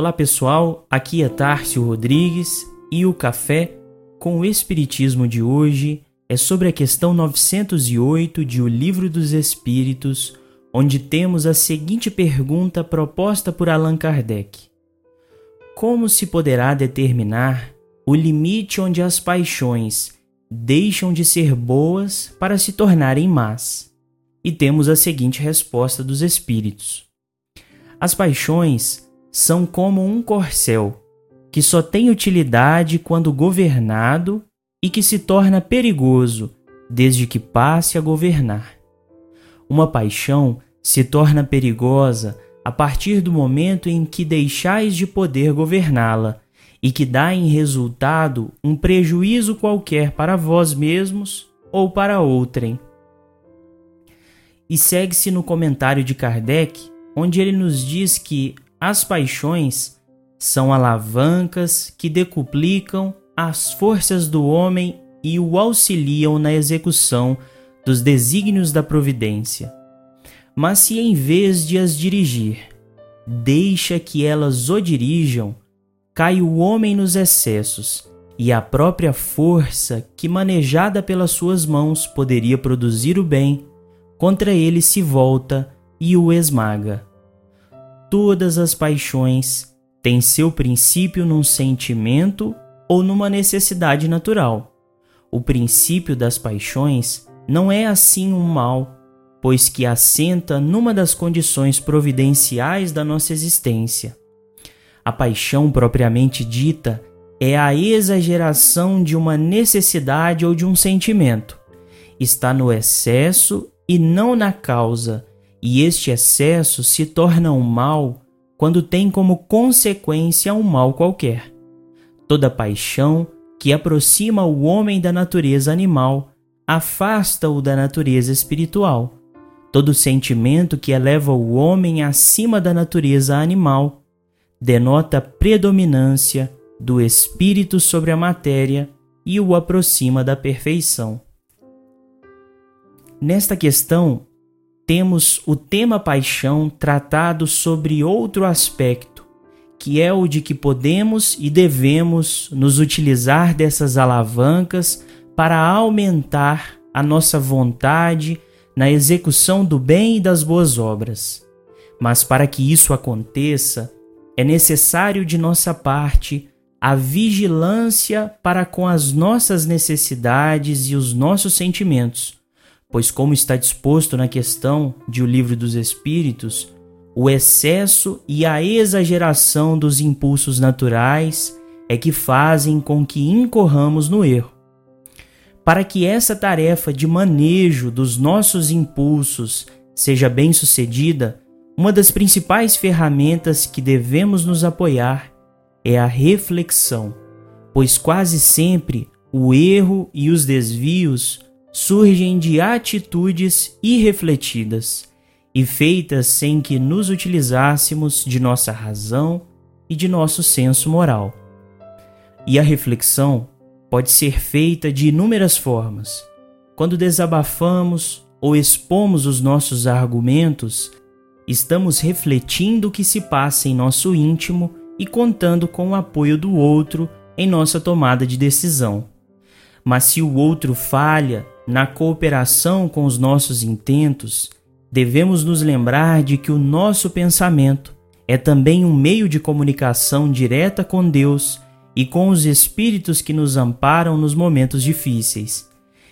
Olá pessoal, aqui é Tárcio Rodrigues e o café com o Espiritismo de hoje é sobre a questão 908 de O Livro dos Espíritos, onde temos a seguinte pergunta proposta por Allan Kardec: Como se poderá determinar o limite onde as paixões deixam de ser boas para se tornarem más? E temos a seguinte resposta dos Espíritos: As paixões são como um corcel, que só tem utilidade quando governado e que se torna perigoso desde que passe a governar. Uma paixão se torna perigosa a partir do momento em que deixais de poder governá-la e que dá em resultado um prejuízo qualquer para vós mesmos ou para outrem. E segue-se no comentário de Kardec, onde ele nos diz que as paixões são alavancas que decuplicam as forças do homem e o auxiliam na execução dos desígnios da providência. Mas se em vez de as dirigir, deixa que elas o dirijam, cai o homem nos excessos, e a própria força que, manejada pelas suas mãos, poderia produzir o bem, contra ele se volta e o esmaga todas as paixões têm seu princípio num sentimento ou numa necessidade natural. O princípio das paixões não é assim um mal, pois que assenta numa das condições providenciais da nossa existência. A paixão propriamente dita é a exageração de uma necessidade ou de um sentimento. Está no excesso e não na causa e este excesso se torna um mal quando tem como consequência um mal qualquer. Toda paixão que aproxima o homem da natureza animal afasta-o da natureza espiritual. Todo sentimento que eleva o homem acima da natureza animal denota predominância do espírito sobre a matéria e o aproxima da perfeição. Nesta questão, temos o tema paixão tratado sobre outro aspecto, que é o de que podemos e devemos nos utilizar dessas alavancas para aumentar a nossa vontade na execução do bem e das boas obras. Mas para que isso aconteça, é necessário de nossa parte a vigilância para com as nossas necessidades e os nossos sentimentos pois, como está disposto na questão de O Livro dos Espíritos, o excesso e a exageração dos impulsos naturais é que fazem com que incorramos no erro. Para que essa tarefa de manejo dos nossos impulsos seja bem sucedida, uma das principais ferramentas que devemos nos apoiar é a reflexão, pois quase sempre o erro e os desvios surgem de atitudes irrefletidas e feitas sem que nos utilizássemos de nossa razão e de nosso senso moral. E a reflexão pode ser feita de inúmeras formas. Quando desabafamos ou expomos os nossos argumentos, estamos refletindo o que se passa em nosso íntimo e contando com o apoio do outro em nossa tomada de decisão. Mas se o outro falha na cooperação com os nossos intentos, devemos nos lembrar de que o nosso pensamento é também um meio de comunicação direta com Deus e com os espíritos que nos amparam nos momentos difíceis.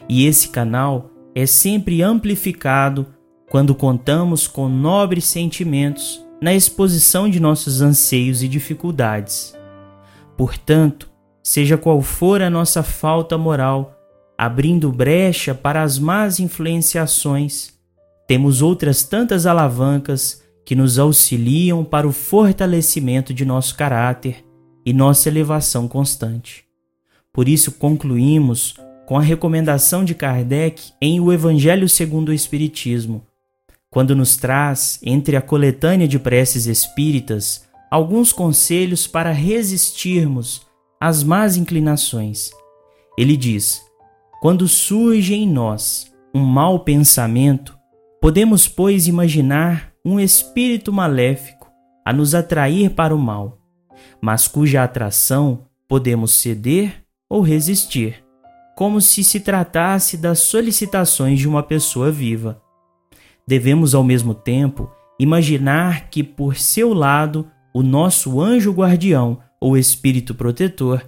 E esse canal é sempre amplificado quando contamos com nobres sentimentos na exposição de nossos anseios e dificuldades. Portanto, seja qual for a nossa falta moral, abrindo brecha para as más influenciações, temos outras tantas alavancas que nos auxiliam para o fortalecimento de nosso caráter e nossa elevação constante. Por isso, concluímos com a recomendação de Kardec em O Evangelho segundo o Espiritismo, quando nos traz, entre a coletânea de preces espíritas, alguns conselhos para resistirmos às más inclinações. Ele diz: quando surge em nós um mau pensamento, podemos, pois, imaginar um espírito maléfico a nos atrair para o mal. mas cuja atração podemos ceder ou resistir, como se se tratasse das solicitações de uma pessoa viva. Devemos, ao mesmo tempo, imaginar que, por seu lado, o nosso anjo guardião ou espírito protetor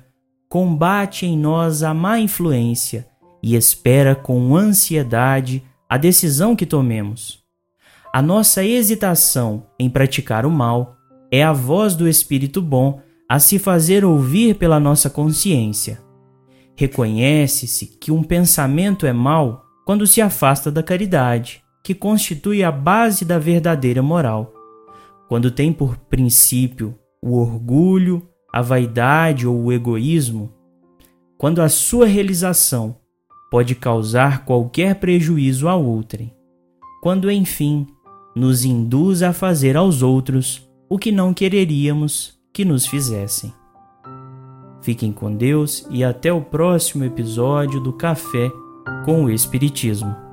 combate em nós a má influência e espera com ansiedade a decisão que tomemos. A nossa hesitação em praticar o mal é a voz do Espírito bom a se fazer ouvir pela nossa consciência. Reconhece-se que um pensamento é mau quando se afasta da caridade, que constitui a base da verdadeira moral. Quando tem por princípio o orgulho, a vaidade ou o egoísmo, quando a sua realização pode causar qualquer prejuízo a outrem, quando enfim nos induz a fazer aos outros o que não quereríamos que nos fizessem. Fiquem com Deus e até o próximo episódio do Café com o Espiritismo.